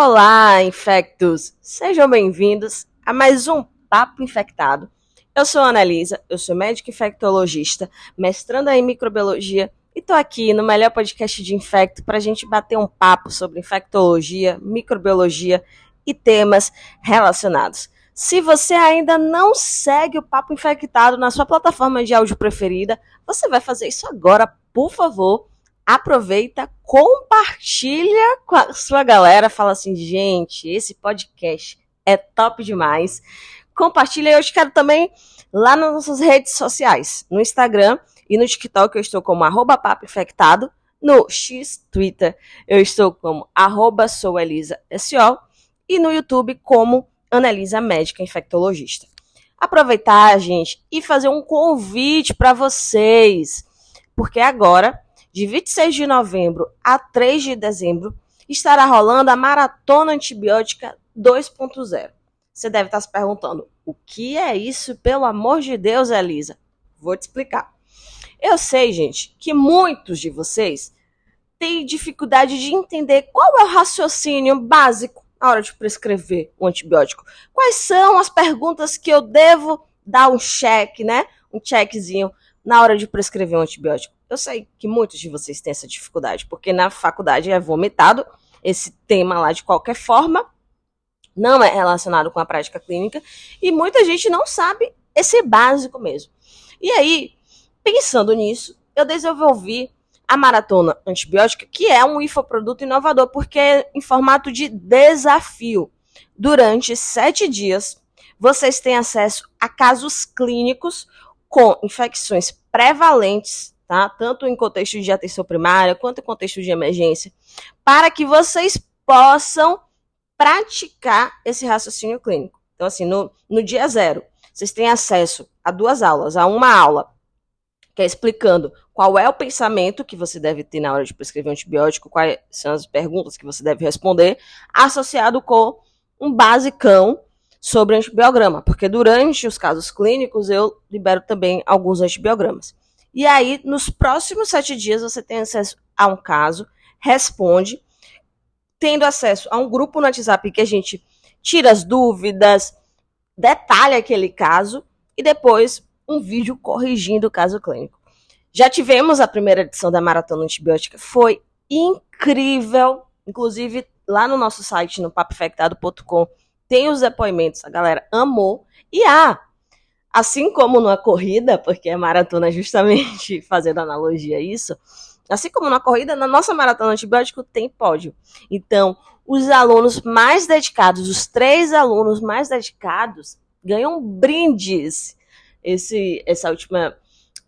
Olá, infectos! Sejam bem-vindos a mais um Papo Infectado. Eu sou a Analisa, eu sou médica infectologista, mestranda em microbiologia e tô aqui no melhor podcast de infecto para a gente bater um papo sobre infectologia, microbiologia e temas relacionados. Se você ainda não segue o Papo Infectado na sua plataforma de áudio preferida, você vai fazer isso agora, por favor aproveita, compartilha com a sua galera, fala assim, gente, esse podcast é top demais. Compartilha, eu te quero também lá nas nossas redes sociais, no Instagram e no TikTok eu estou como arroba papo infectado, no X Twitter eu estou como arroba sou Elisa SO e no YouTube como Analisa Médica Infectologista. Aproveitar, gente, e fazer um convite para vocês, porque agora de 26 de novembro a 3 de dezembro, estará rolando a Maratona Antibiótica 2.0. Você deve estar se perguntando: o que é isso, pelo amor de Deus, Elisa? Vou te explicar. Eu sei, gente, que muitos de vocês têm dificuldade de entender qual é o raciocínio básico na hora de prescrever um antibiótico. Quais são as perguntas que eu devo dar um check, né? Um checkzinho na hora de prescrever um antibiótico. Eu sei que muitos de vocês têm essa dificuldade, porque na faculdade é vomitado esse tema lá de qualquer forma, não é relacionado com a prática clínica, e muita gente não sabe esse básico mesmo. E aí, pensando nisso, eu desenvolvi a maratona antibiótica, que é um infoproduto inovador, porque é em formato de desafio. Durante sete dias, vocês têm acesso a casos clínicos com infecções prevalentes tá? Tanto em contexto de atenção primária quanto em contexto de emergência, para que vocês possam praticar esse raciocínio clínico. Então, assim, no, no dia zero, vocês têm acesso a duas aulas, a uma aula que é explicando qual é o pensamento que você deve ter na hora de prescrever um antibiótico, quais são as perguntas que você deve responder, associado com um basicão sobre antibiograma, porque durante os casos clínicos eu libero também alguns antibiogramas. E aí, nos próximos sete dias, você tem acesso a um caso, responde, tendo acesso a um grupo no WhatsApp que a gente tira as dúvidas, detalha aquele caso e depois um vídeo corrigindo o caso clínico. Já tivemos a primeira edição da Maratona Antibiótica, foi incrível. Inclusive, lá no nosso site, no papofectado.com, tem os depoimentos, a galera amou. E ah, Assim como numa corrida, porque a maratona é justamente fazendo analogia a isso, assim como na corrida, na nossa maratona antibiótico tem pódio. Então, os alunos mais dedicados, os três alunos mais dedicados, ganham brindes. Esse, essa última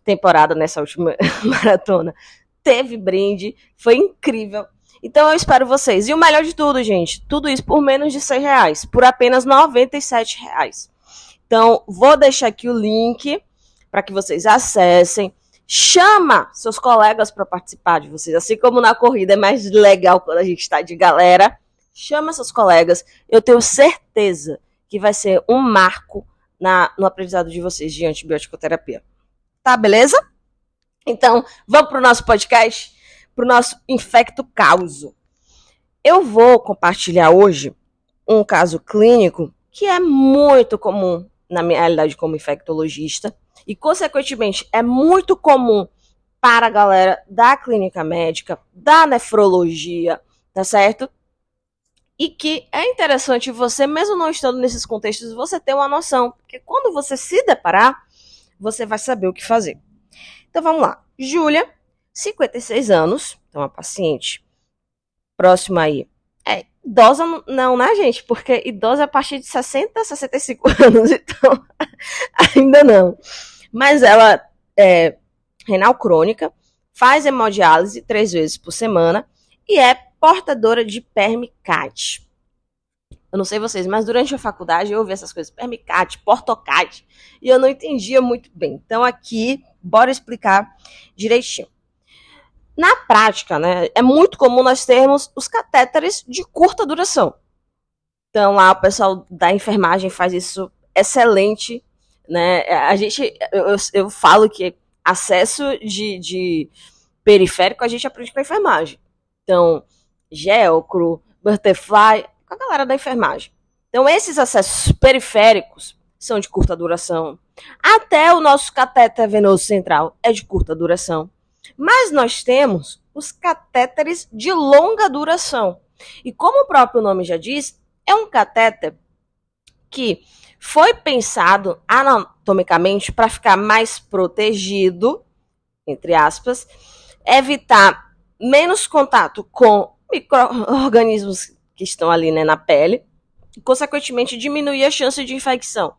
temporada, nessa última maratona, teve brinde, foi incrível. Então eu espero vocês. E o melhor de tudo, gente, tudo isso por menos de 100 reais, por apenas 97 reais. Então, vou deixar aqui o link para que vocês acessem. Chama seus colegas para participar de vocês. Assim como na corrida é mais legal quando a gente está de galera. Chama seus colegas. Eu tenho certeza que vai ser um marco na, no aprendizado de vocês de antibioticoterapia. Tá, beleza? Então, vamos para o nosso podcast, para o nosso Infecto Causo. Eu vou compartilhar hoje um caso clínico que é muito comum na minha realidade como infectologista, e consequentemente é muito comum para a galera da clínica médica, da nefrologia, tá certo? E que é interessante você, mesmo não estando nesses contextos, você ter uma noção, porque quando você se deparar, você vai saber o que fazer. Então vamos lá. Júlia, 56 anos, então uma paciente próxima aí idosa não, né, gente? Porque idosa é a partir de 60, 65 anos, então ainda não. Mas ela é renal crônica, faz hemodiálise três vezes por semana e é portadora de permicate. Eu não sei vocês, mas durante a faculdade eu ouvi essas coisas, permicate, portocate, e eu não entendia muito bem. Então aqui, bora explicar direitinho. Na prática, né, é muito comum nós termos os catéteres de curta duração. Então, lá o pessoal da enfermagem faz isso excelente, né? A gente, eu, eu, falo que acesso de, de, periférico a gente aprende com a enfermagem. Então, gelcro, butterfly, a galera da enfermagem. Então, esses acessos periféricos são de curta duração. Até o nosso catéter venoso central é de curta duração. Mas nós temos os catéteres de longa duração. E como o próprio nome já diz, é um catéter que foi pensado anatomicamente para ficar mais protegido, entre aspas, evitar menos contato com micro-organismos que estão ali né, na pele, e, consequentemente, diminuir a chance de infecção.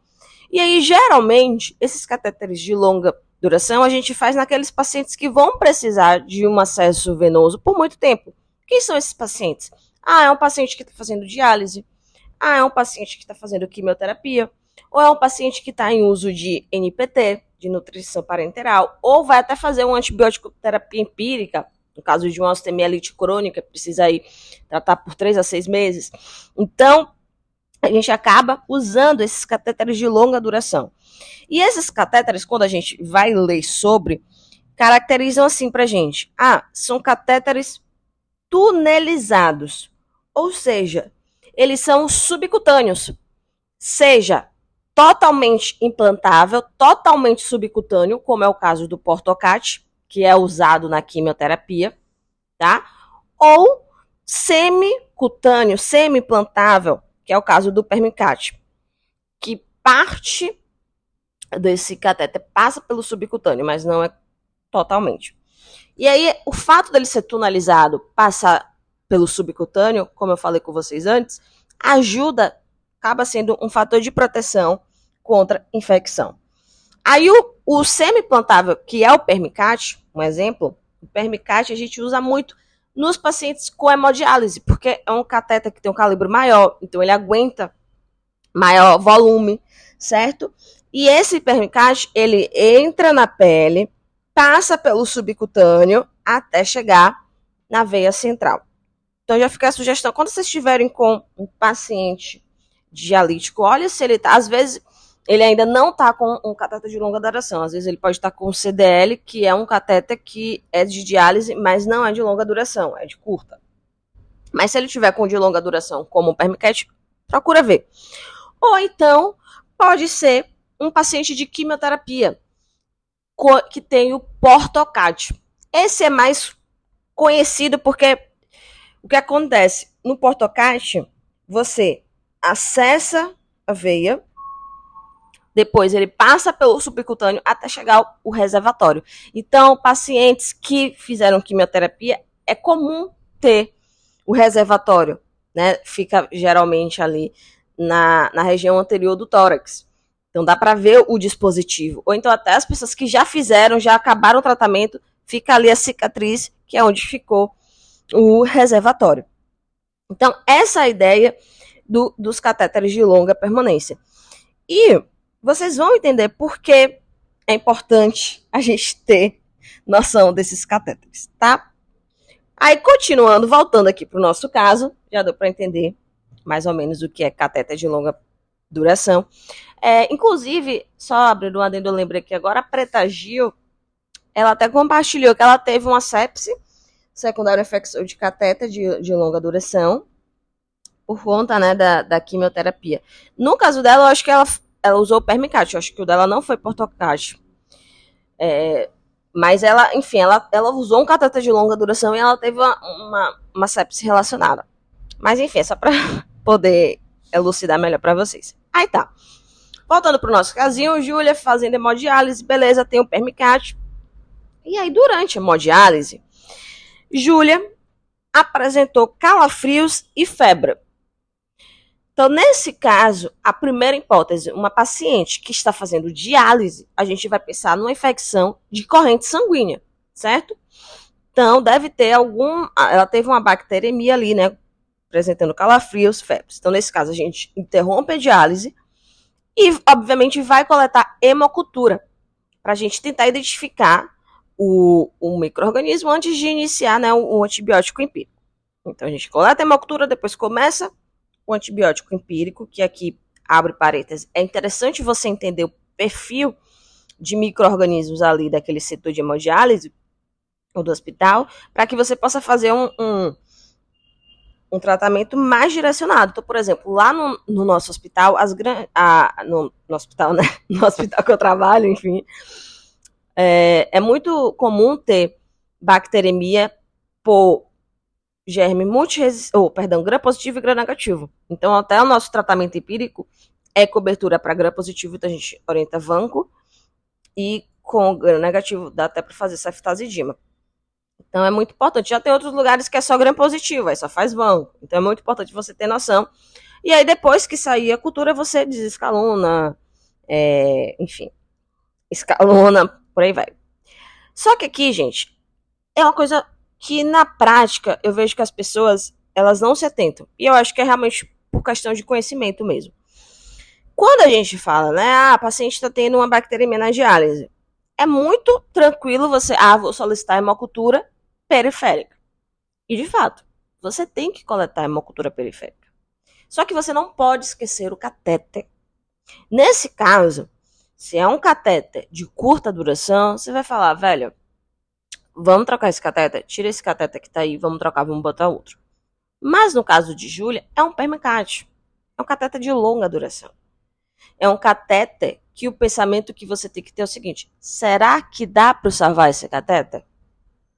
E aí, geralmente, esses catéteres de longa duração a gente faz naqueles pacientes que vão precisar de um acesso venoso por muito tempo. Quem são esses pacientes? Ah, é um paciente que está fazendo diálise. Ah, é um paciente que está fazendo quimioterapia. Ou é um paciente que está em uso de NPT, de nutrição parenteral. Ou vai até fazer uma antibiótico terapia empírica, no caso de uma osteomielite crônica, precisa aí tratar por três a seis meses. Então, a gente acaba usando esses catéteres de longa duração. E esses catéteres, quando a gente vai ler sobre, caracterizam assim pra gente. Ah, são catéteres tunelizados. Ou seja, eles são subcutâneos. Seja totalmente implantável, totalmente subcutâneo, como é o caso do Portocat, que é usado na quimioterapia, tá? Ou semicutâneo, semi-implantável, que é o caso do Permicat, que parte desse catéter passa pelo subcutâneo, mas não é totalmente. E aí, o fato dele ser tunelizado, passar pelo subcutâneo, como eu falei com vocês antes, ajuda, acaba sendo um fator de proteção contra infecção. Aí o, o semiplantável, que é o permicate, um exemplo, o permicate a gente usa muito nos pacientes com hemodiálise, porque é um cateter que tem um calibre maior, então ele aguenta maior volume, certo? E esse permicate, ele entra na pele, passa pelo subcutâneo até chegar na veia central. Então já fica a sugestão, quando vocês estiverem com um paciente dialítico, olha se ele tá, às vezes ele ainda não está com um catéter de longa duração, às vezes ele pode estar tá com CDL, que é um catéter que é de diálise, mas não é de longa duração, é de curta. Mas se ele tiver com de longa duração, como o Permicat, procura ver. Ou então, pode ser um paciente de quimioterapia, que tem o Portocat. Esse é mais conhecido porque o que acontece? No portocate, você acessa a veia, depois ele passa pelo subcutâneo até chegar ao reservatório. Então, pacientes que fizeram quimioterapia, é comum ter o reservatório, né? Fica geralmente ali na, na região anterior do tórax. Então dá para ver o dispositivo. Ou então até as pessoas que já fizeram, já acabaram o tratamento, fica ali a cicatriz, que é onde ficou o reservatório. Então, essa é a ideia do, dos catéteres de longa permanência. E vocês vão entender por que é importante a gente ter noção desses catéteres, tá? Aí, continuando, voltando aqui para o nosso caso, já deu para entender mais ou menos o que é catéter de longa duração. É, inclusive, só abrindo um adendo, eu lembrei que agora a Preta Gil, ela até compartilhou que ela teve uma sepse secundária infecção de catéter de, de longa duração, por conta né, da, da quimioterapia. No caso dela, eu acho que ela, ela usou o Permicat, eu acho que o dela não foi Portocat. É, mas ela, enfim, ela, ela usou um catéter de longa duração e ela teve uma, uma, uma sepse relacionada. Mas enfim, é só para poder elucidar melhor para vocês. Aí tá. Voltando pro nosso casinho, Júlia fazendo hemodiálise, beleza, tem o Permicat. E aí, durante a hemodiálise, Júlia apresentou calafrios e febre. Então, nesse caso, a primeira hipótese, uma paciente que está fazendo diálise, a gente vai pensar numa infecção de corrente sanguínea, certo? Então, deve ter algum. Ela teve uma bacteremia ali, né? Apresentando calafrios, febres. Então, nesse caso, a gente interrompe a diálise e, obviamente, vai coletar hemocultura para a gente tentar identificar o, o microorganismo antes de iniciar né, o, o antibiótico empírico. Então a gente coleta a hemocultura, depois começa o antibiótico empírico, que aqui abre parênteses. É interessante você entender o perfil de micro-organismos ali daquele setor de hemodiálise ou do hospital, para que você possa fazer um, um, um tratamento mais direcionado. Então, por exemplo, lá no, no nosso hospital, as a, no, no, hospital, né? No hospital que eu trabalho, enfim, é, é muito comum ter bacteremia por germe multiresistente, ou, perdão, gram positivo e gram negativo. Então, até o nosso tratamento empírico é cobertura para gram positivo, então a gente orienta vanco, e com gram negativo dá até para fazer ceftazidima. Então é muito importante. Já tem outros lugares que é só gram positivo, aí só faz banco. Então é muito importante você ter noção. E aí depois que sair a cultura, você desescalona, é, enfim, escalona, por aí vai. Só que aqui, gente, é uma coisa que na prática eu vejo que as pessoas elas não se atentam. E eu acho que é realmente por questão de conhecimento mesmo. Quando a gente fala, né, ah, a paciente está tendo uma bacteremia na diálise, é muito tranquilo você, ah, vou solicitar hemocultura periférica. E de fato, você tem que coletar hemocultura periférica. Só que você não pode esquecer o catéter. Nesse caso, se é um catéter de curta duração, você vai falar, velho, vamos trocar esse catéter, tira esse catéter que tá aí, vamos trocar, vamos botar outro. Mas no caso de Júlia, é um permacate. É um catéter de longa duração. É um catéter que o pensamento que você tem que ter é o seguinte: será que dá para salvar esse catéter?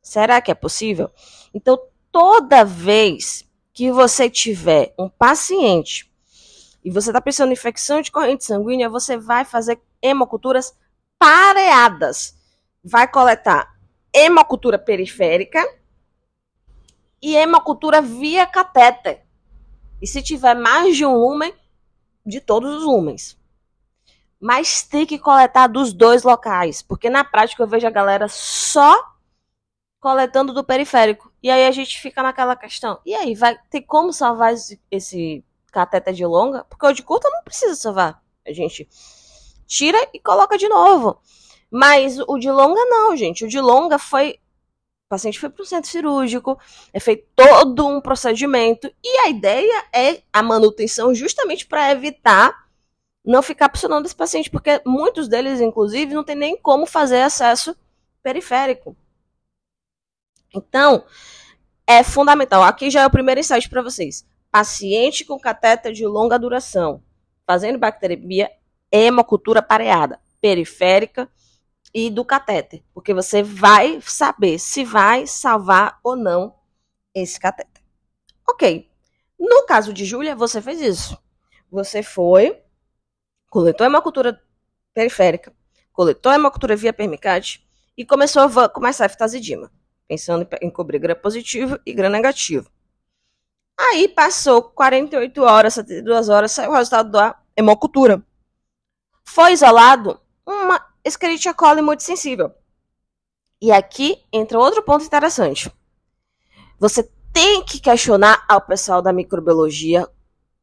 Será que é possível? Então, toda vez que você tiver um paciente e você está pensando em infecção de corrente sanguínea, você vai fazer hemoculturas pareadas. Vai coletar hemocultura periférica e hemocultura via catéter. E se tiver mais de um lumen, de todos os lumens. Mas tem que coletar dos dois locais, porque na prática eu vejo a galera só coletando do periférico. E aí a gente fica naquela questão. E aí, vai ter como salvar esse, esse cateter de longa? Porque o de curta não precisa salvar. A gente tira e coloca de novo. Mas o de longa não, gente. O de longa foi. O paciente foi para o centro cirúrgico, é feito todo um procedimento. E a ideia é a manutenção justamente para evitar não ficar pressionando esse paciente, porque muitos deles, inclusive, não tem nem como fazer acesso periférico. Então, é fundamental. Aqui já é o primeiro insight para vocês. Paciente com catéter de longa duração, fazendo bacteremia, hemocultura pareada, periférica e do catéter, porque você vai saber se vai salvar ou não esse catéter. Ok. No caso de Júlia, você fez isso. Você foi, coletou hemocultura periférica, coletou hemocultura via permicate e começou a começar a fitazidima pensando em cobrir gram positivo e gram negativo. Aí passou 48 horas, 72 horas, saiu o resultado da hemocultura. Foi isolado uma Escherichia coli muito sensível. E aqui entra outro ponto interessante. Você tem que questionar ao pessoal da microbiologia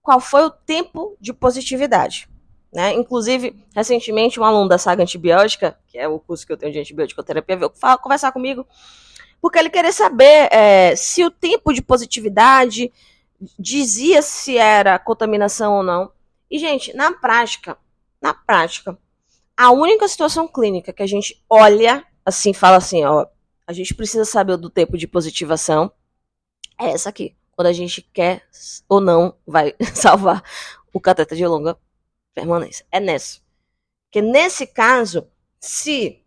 qual foi o tempo de positividade. Né? Inclusive, recentemente, um aluno da saga antibiótica, que é o curso que eu tenho de antibiótico-terapia, veio conversar comigo porque ele queria saber é, se o tempo de positividade dizia se era contaminação ou não. E, gente, na prática, na prática, a única situação clínica que a gente olha, assim, fala assim, ó, a gente precisa saber do tempo de positivação, é essa aqui. Quando a gente quer ou não vai salvar o cateter de longa permanência. É nessa. Porque nesse caso, se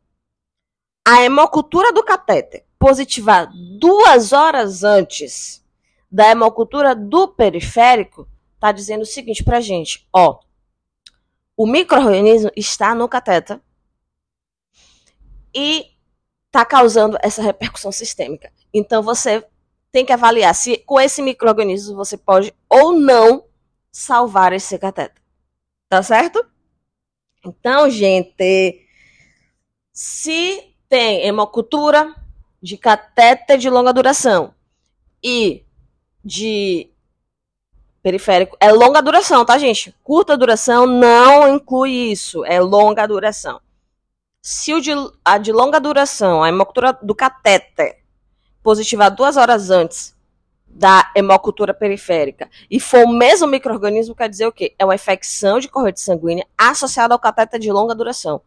a hemocultura do catéter positivar duas horas antes da hemocultura do periférico, está dizendo o seguinte para gente, ó, o microorganismo está no cateter e está causando essa repercussão sistêmica. Então você tem que avaliar se com esse microorganismo você pode ou não salvar esse cateter. Tá certo? Então, gente, se tem hemocultura de catéter de longa duração e de periférico é longa duração, tá, gente? Curta duração não inclui isso, é longa duração. Se o de, a de longa duração, a hemocultura do catéter, positivar duas horas antes da hemocultura periférica e for o mesmo microorganismo, quer dizer o quê? É uma infecção de corrente sanguínea associada ao catéter de longa duração.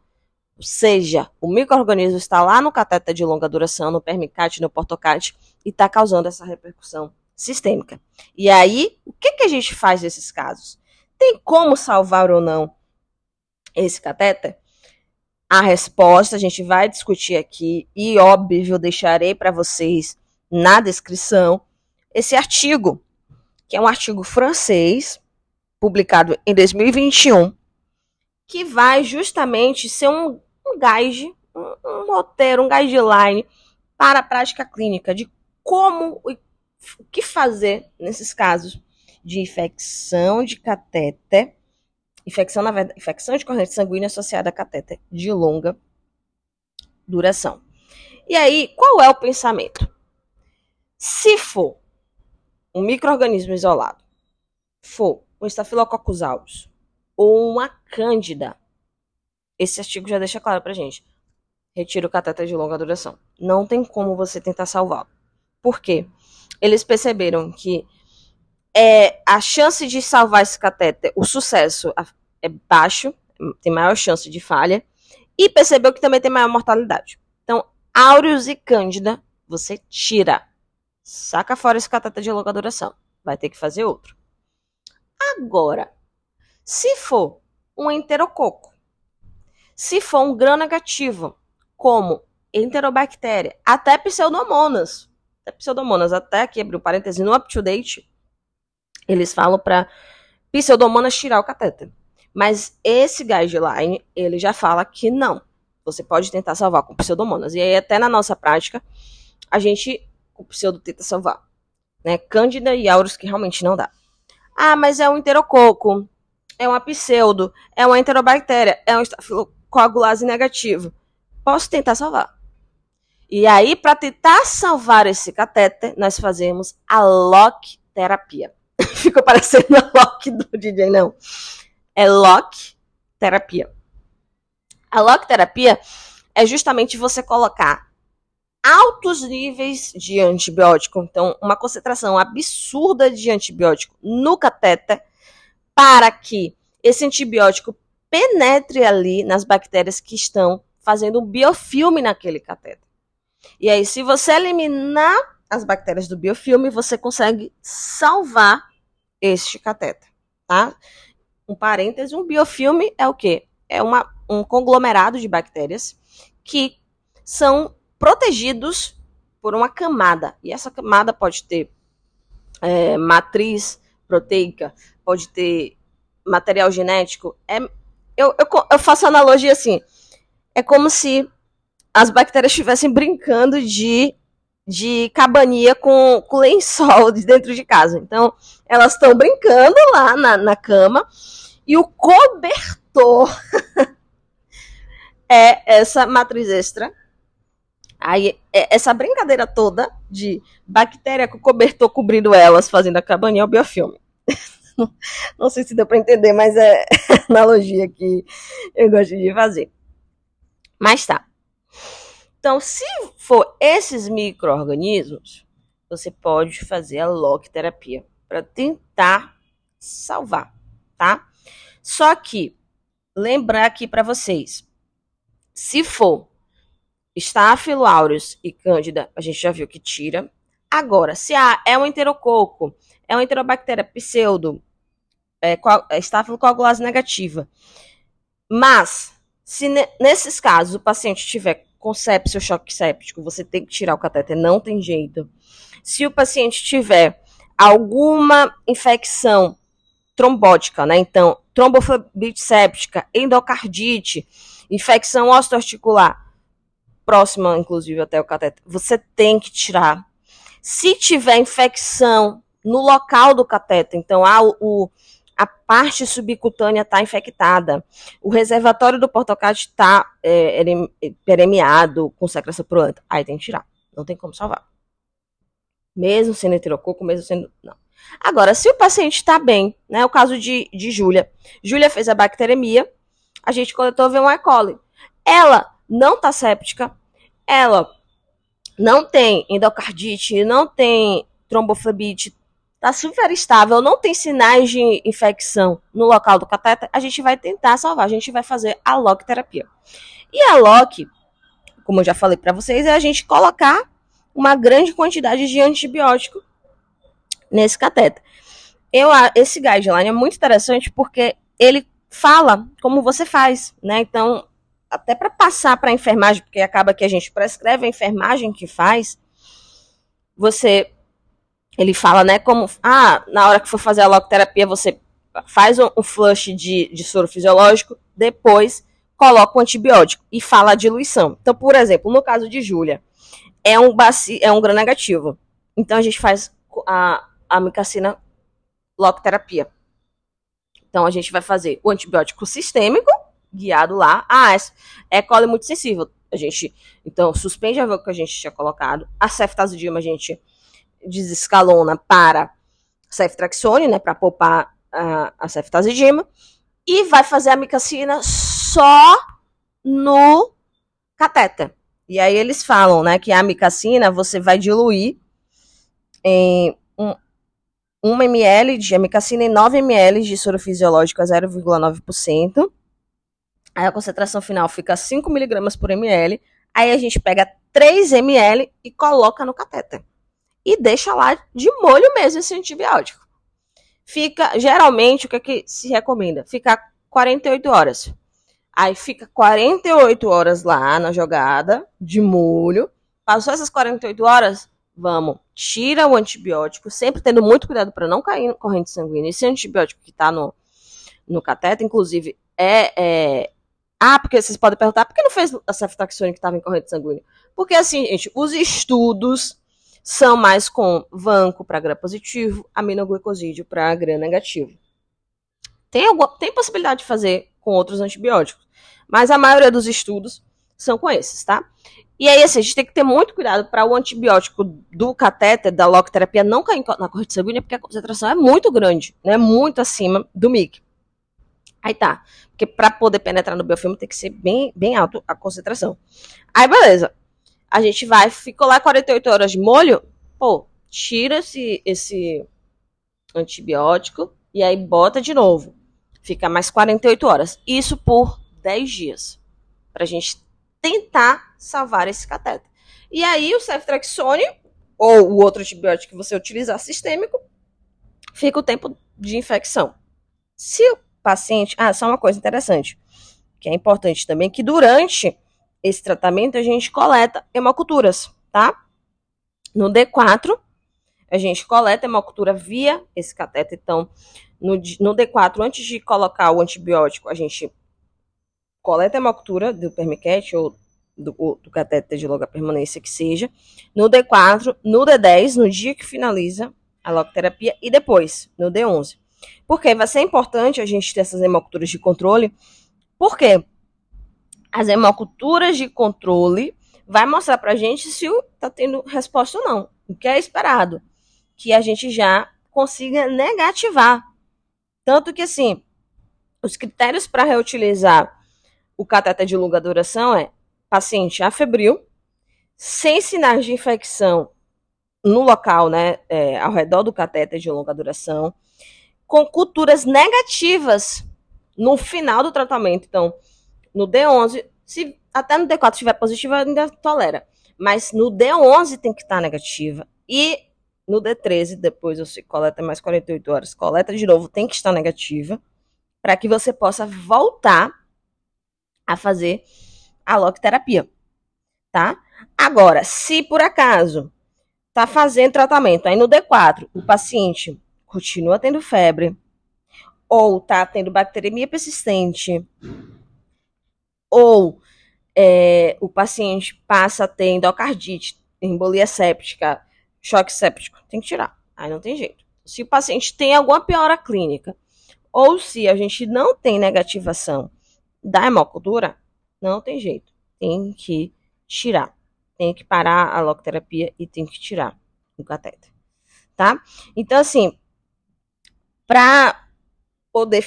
Ou seja, o microorganismo está lá no cateter de longa duração, no permicate, no portocate, e está causando essa repercussão sistêmica. E aí, o que, que a gente faz nesses casos? Tem como salvar ou não esse catéter? A resposta a gente vai discutir aqui e, óbvio, eu deixarei para vocês na descrição esse artigo, que é um artigo francês, publicado em 2021, que vai justamente ser um, um guide, um, um roteiro, um guideline para a prática clínica de como o que fazer nesses casos de infecção de catéter Infecção, na verdade, infecção de corrente sanguínea associada a catéter de longa duração. E aí, qual é o pensamento? Se for um microorganismo isolado, for um Staphylococcus aureus ou uma cândida, esse artigo já deixa claro pra gente. Retira o catéter de longa duração. Não tem como você tentar salvá-lo. Por quê? Eles perceberam que é, a chance de salvar esse catéter, o sucesso é baixo, tem maior chance de falha, e percebeu que também tem maior mortalidade. Então, áureos e cândida, você tira. Saca fora esse catéter de longa duração. Vai ter que fazer outro. Agora, se for um enterococo, se for um gram negativo, como enterobactéria, até pseudomonas, até pseudomonas, até aqui abriu parênteses no up to date, eles falam para pseudomonas tirar o catéter. Mas esse guideline, ele já fala que não. Você pode tentar salvar com pseudomonas. E aí, até na nossa prática, a gente, com pseudo, tenta salvar. Né? Cândida e auros que realmente não dá. Ah, mas é um enterococo, é uma pseudo, é uma enterobactéria, é um coagulase negativo. Posso tentar salvar. E aí, para tentar salvar esse catéter, nós fazemos a lock terapia. Ficou parecendo a lock do DJ, não. É lock terapia. A lock terapia é justamente você colocar altos níveis de antibiótico, então uma concentração absurda de antibiótico no catéter para que esse antibiótico penetre ali nas bactérias que estão fazendo um biofilme naquele catéter. E aí, se você eliminar as bactérias do biofilme, você consegue salvar este catéter, tá? Um parêntese, um biofilme é o quê? É uma, um conglomerado de bactérias que são protegidos por uma camada. E essa camada pode ter é, matriz proteica, pode ter material genético. É, eu, eu, eu faço analogia assim: é como se as bactérias estivessem brincando de de cabaninha com, com lençol de dentro de casa. Então, elas estão brincando lá na, na cama e o cobertor é essa matriz extra. Aí, é essa brincadeira toda de bactéria com cobertor cobrindo elas, fazendo a cabaninha, é o biofilme. Não sei se deu para entender, mas é analogia que eu gosto de fazer. Mas tá. Então, se for esses micro-organismos, você pode fazer a lock terapia para tentar salvar, tá? Só que, lembrar aqui para vocês, se for Staphylo e Cândida, a gente já viu que tira. Agora, se há, é um enterococo, é uma enterobactéria pseudo, é, é Staphylococcus negativa, mas se nesses casos o paciente tiver com sepsia ou choque séptico, você tem que tirar o catéter, não tem jeito. Se o paciente tiver alguma infecção trombótica, né? Então, tromboflebite séptica, endocardite, infecção osteoarticular, próxima, inclusive, até o catéter, você tem que tirar. Se tiver infecção no local do catéter, então, ah, o, a parte subcutânea está infectada, o reservatório do portocate está é, permeado com secreção purulenta. Aí tem que tirar. Não tem como salvar. Mesmo sendo heterococo, mesmo sendo. Não. Agora, se o paciente está bem, né? O caso de, de Júlia. Júlia fez a bacteremia, a gente coletou V1 E. coli. Ela não está séptica, ela não tem endocardite, não tem tromboflebite, está super estável, não tem sinais de infecção no local do cateter, a gente vai tentar salvar, a gente vai fazer a LOC terapia. E a LOC, como eu já falei para vocês, é a gente colocar uma grande quantidade de antibiótico nesse cateter. Eu, esse guideline é muito interessante porque ele fala como você faz, né? Então, até para passar para a enfermagem, porque acaba que a gente prescreve a enfermagem que faz, você ele fala, né, como ah, na hora que for fazer a logoterapia, você faz um, um flush de, de soro fisiológico, depois coloca o antibiótico e fala a diluição. Então, por exemplo, no caso de Júlia, é um baci, é um gram negativo. Então a gente faz a, a micacina logoterapia. Então a gente vai fazer o antibiótico sistêmico, guiado lá. Ah, é, é muito sensível. A gente, então, suspende a vaga que a gente tinha colocado. A ceftazidima a gente desescalona para ceftraxone, né, para poupar a, a ceftazidima. E vai fazer a micacina só no catéter. E aí eles falam, né, que a amicacina você vai diluir em 1 ml de amicacina e 9 ml de soro fisiológico a 0,9%. Aí a concentração final fica 5 miligramas por ml. Aí a gente pega 3 ml e coloca no catéter. E deixa lá de molho mesmo esse antibiótico. Fica, geralmente, o que, é que se recomenda? Ficar 48 horas. Aí fica 48 horas lá na jogada, de molho. Passou essas 48 horas, vamos, tira o antibiótico, sempre tendo muito cuidado para não cair no corrente sanguínea. Esse antibiótico que está no, no cateto, inclusive, é, é, Ah, porque vocês podem perguntar, por que não fez a ceftaxone que estava em corrente sanguínea? Porque, assim, gente, os estudos são mais com vanco para gram positivo, aminoglicosídeo para gram negativo. Tem, alguma, tem possibilidade de fazer com outros antibióticos, mas a maioria dos estudos são com esses, tá? E aí, assim, a gente tem que ter muito cuidado para o antibiótico do catéter, da locoterapia, não cair na corrente sanguínea, porque a concentração é muito grande, né? Muito acima do MIC. Aí tá. Porque para poder penetrar no biofilme tem que ser bem, bem alto a concentração. Aí, beleza. A gente vai, ficou lá 48 horas de molho, pô, tira esse, esse antibiótico e aí bota de novo. Fica mais 48 horas. Isso por 10 dias. Pra gente tentar salvar esse cateter. E aí o ceftriaxone, ou o outro antibiótico que você utilizar sistêmico, fica o tempo de infecção. Se o paciente... Ah, só uma coisa interessante, que é importante também, que durante esse tratamento a gente coleta hemoculturas, tá? No D4, a gente coleta hemocultura via esse cateter. Então, no, no D4, antes de colocar o antibiótico, a gente coleta hemocultura do permiquete ou do, do catéter de longa permanência que seja, no D4, no D10, no dia que finaliza a logoterapia e depois, no D11. Porque vai ser importante a gente ter essas hemoculturas de controle, porque as hemoculturas de controle vai mostrar pra gente se tá tendo resposta ou não, o que é esperado, que a gente já consiga negativar. Tanto que assim, os critérios para reutilizar o cateter de longa duração é paciente afebril, sem sinais de infecção no local, né, é, ao redor do cateter de longa duração, com culturas negativas no final do tratamento. Então, no D11, se até no D4 estiver positiva, ainda tolera. Mas no D11 tem que estar negativa. E no D13, depois você coleta mais 48 horas, coleta de novo, tem que estar negativa. Para que você possa voltar a fazer a logoterapia, tá? Agora, se por acaso tá fazendo tratamento, aí no D4 o paciente continua tendo febre, ou tá tendo bacteremia persistente, ou é, o paciente passa a ter endocardite, embolia séptica, choque séptico, tem que tirar. Aí não tem jeito. Se o paciente tem alguma piora clínica, ou se a gente não tem negativação da hemocultura, não tem jeito. Tem que tirar. Tem que parar a logoterapia e tem que tirar o cateter. Tá? Então, assim, para poder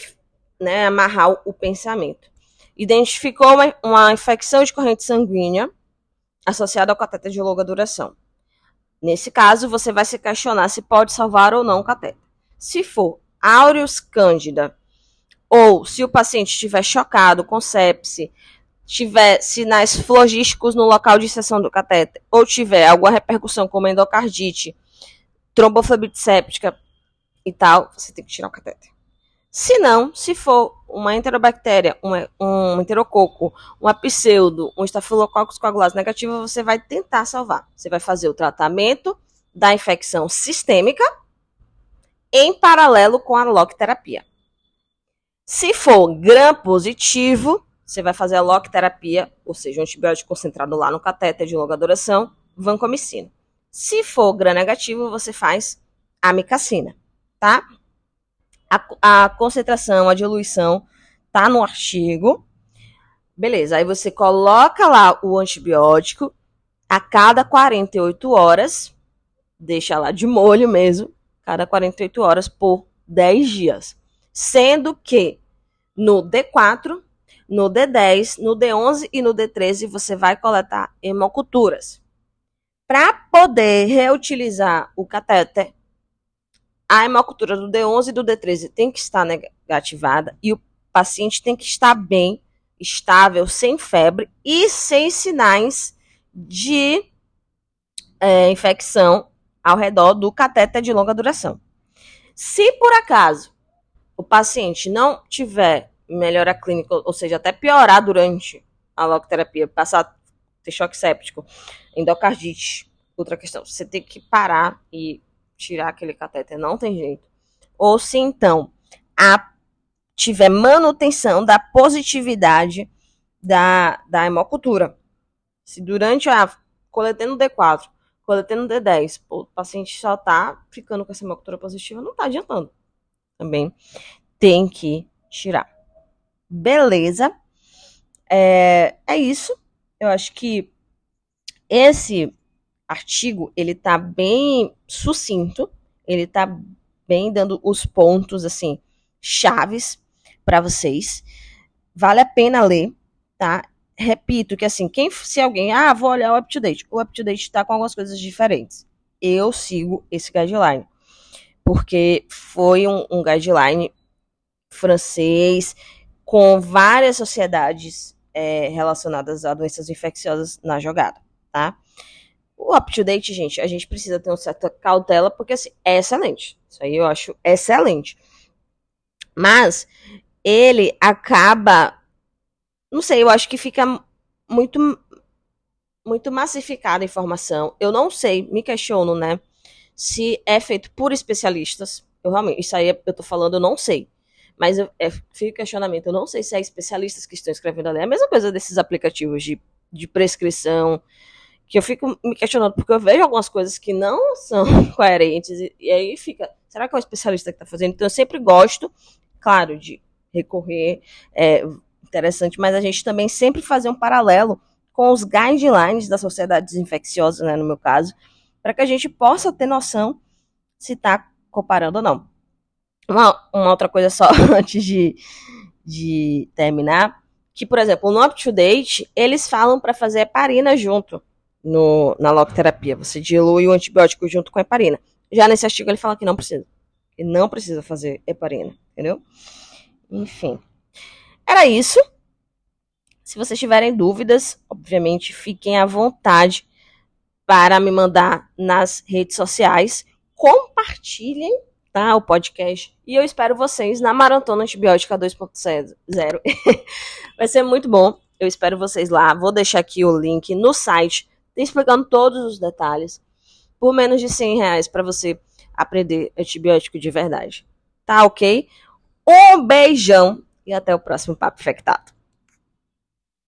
né, amarrar o pensamento. Identificou uma, uma infecção de corrente sanguínea associada ao cateter de longa duração. Nesse caso, você vai se questionar se pode salvar ou não o cateter. Se for aureus cândida, ou se o paciente estiver chocado com sepse, tiver sinais flogísticos no local de inserção do catéter ou tiver alguma repercussão como endocardite, tromboflebite séptica e tal, você tem que tirar o catéter. Se não, se for uma enterobactéria, um, um enterococo, uma pseudo, um estafilococcus coagulase negativa, você vai tentar salvar. Você vai fazer o tratamento da infecção sistêmica em paralelo com a loquiterapia. Se for gram positivo, você vai fazer a loquiterapia, ou seja, um antibiótico concentrado lá no catéter de longa duração, vancomicina. Se for gram negativo, você faz amicacina, tá? A, a concentração, a diluição tá no artigo. Beleza, aí você coloca lá o antibiótico a cada 48 horas, deixa lá de molho mesmo, cada 48 horas por 10 dias. Sendo que no D4, no D10, no D11 e no D13 você vai coletar hemoculturas. Para poder reutilizar o catéter, a hemocultura do D11 e do D13 tem que estar negativada e o paciente tem que estar bem, estável, sem febre e sem sinais de é, infecção ao redor do catéter de longa duração. Se por acaso o paciente não tiver melhora clínica, ou seja, até piorar durante a logoterapia, passar ter choque séptico, endocardite, outra questão, você tem que parar e tirar aquele catéter, não tem jeito. Ou se então a, tiver manutenção da positividade da, da hemocultura. Se durante a coletando D4, coletando D10, o paciente só tá ficando com essa hemocultura positiva, não tá adiantando. Também tem que tirar. Beleza. É, é isso. Eu acho que esse artigo ele tá bem sucinto, ele tá bem dando os pontos assim chaves para vocês. Vale a pena ler, tá? Repito que assim, quem se alguém, ah, vou olhar o up to date. O up to date tá com algumas coisas diferentes. Eu sigo esse guideline porque foi um, um guideline francês com várias sociedades é, relacionadas a doenças infecciosas na jogada, tá? O up-to-date, gente, a gente precisa ter uma certa cautela, porque assim, é excelente. Isso aí eu acho excelente. Mas ele acaba. Não sei, eu acho que fica muito muito massificada a informação. Eu não sei, me questiono, né? Se é feito por especialistas. Eu realmente, isso aí eu tô falando, eu não sei. Mas eu, é, fica questionamento, eu não sei se é especialistas que estão escrevendo ali. É a mesma coisa desses aplicativos de, de prescrição, que eu fico me questionando, porque eu vejo algumas coisas que não são coerentes, e, e aí fica, será que é um especialista que está fazendo? Então eu sempre gosto, claro, de recorrer, é interessante, mas a gente também sempre fazer um paralelo com os guidelines das sociedades infecciosas, né, no meu caso, para que a gente possa ter noção se está comparando ou não. Uma, uma outra coisa só antes de, de terminar, que, por exemplo, no UpToDate, eles falam para fazer heparina junto no, na logoterapia. Você dilui o antibiótico junto com a heparina. Já nesse artigo ele fala que não precisa. Que não precisa fazer heparina, entendeu? Enfim. Era isso. Se vocês tiverem dúvidas, obviamente, fiquem à vontade para me mandar nas redes sociais. Compartilhem tá, o podcast. E eu espero vocês na Maratona Antibiótica 2.0. Vai ser muito bom. Eu espero vocês lá. Vou deixar aqui o link no site explicando todos os detalhes por menos de 100 reais para você aprender antibiótico de verdade. Tá ok? Um beijão e até o próximo Papo Infectado.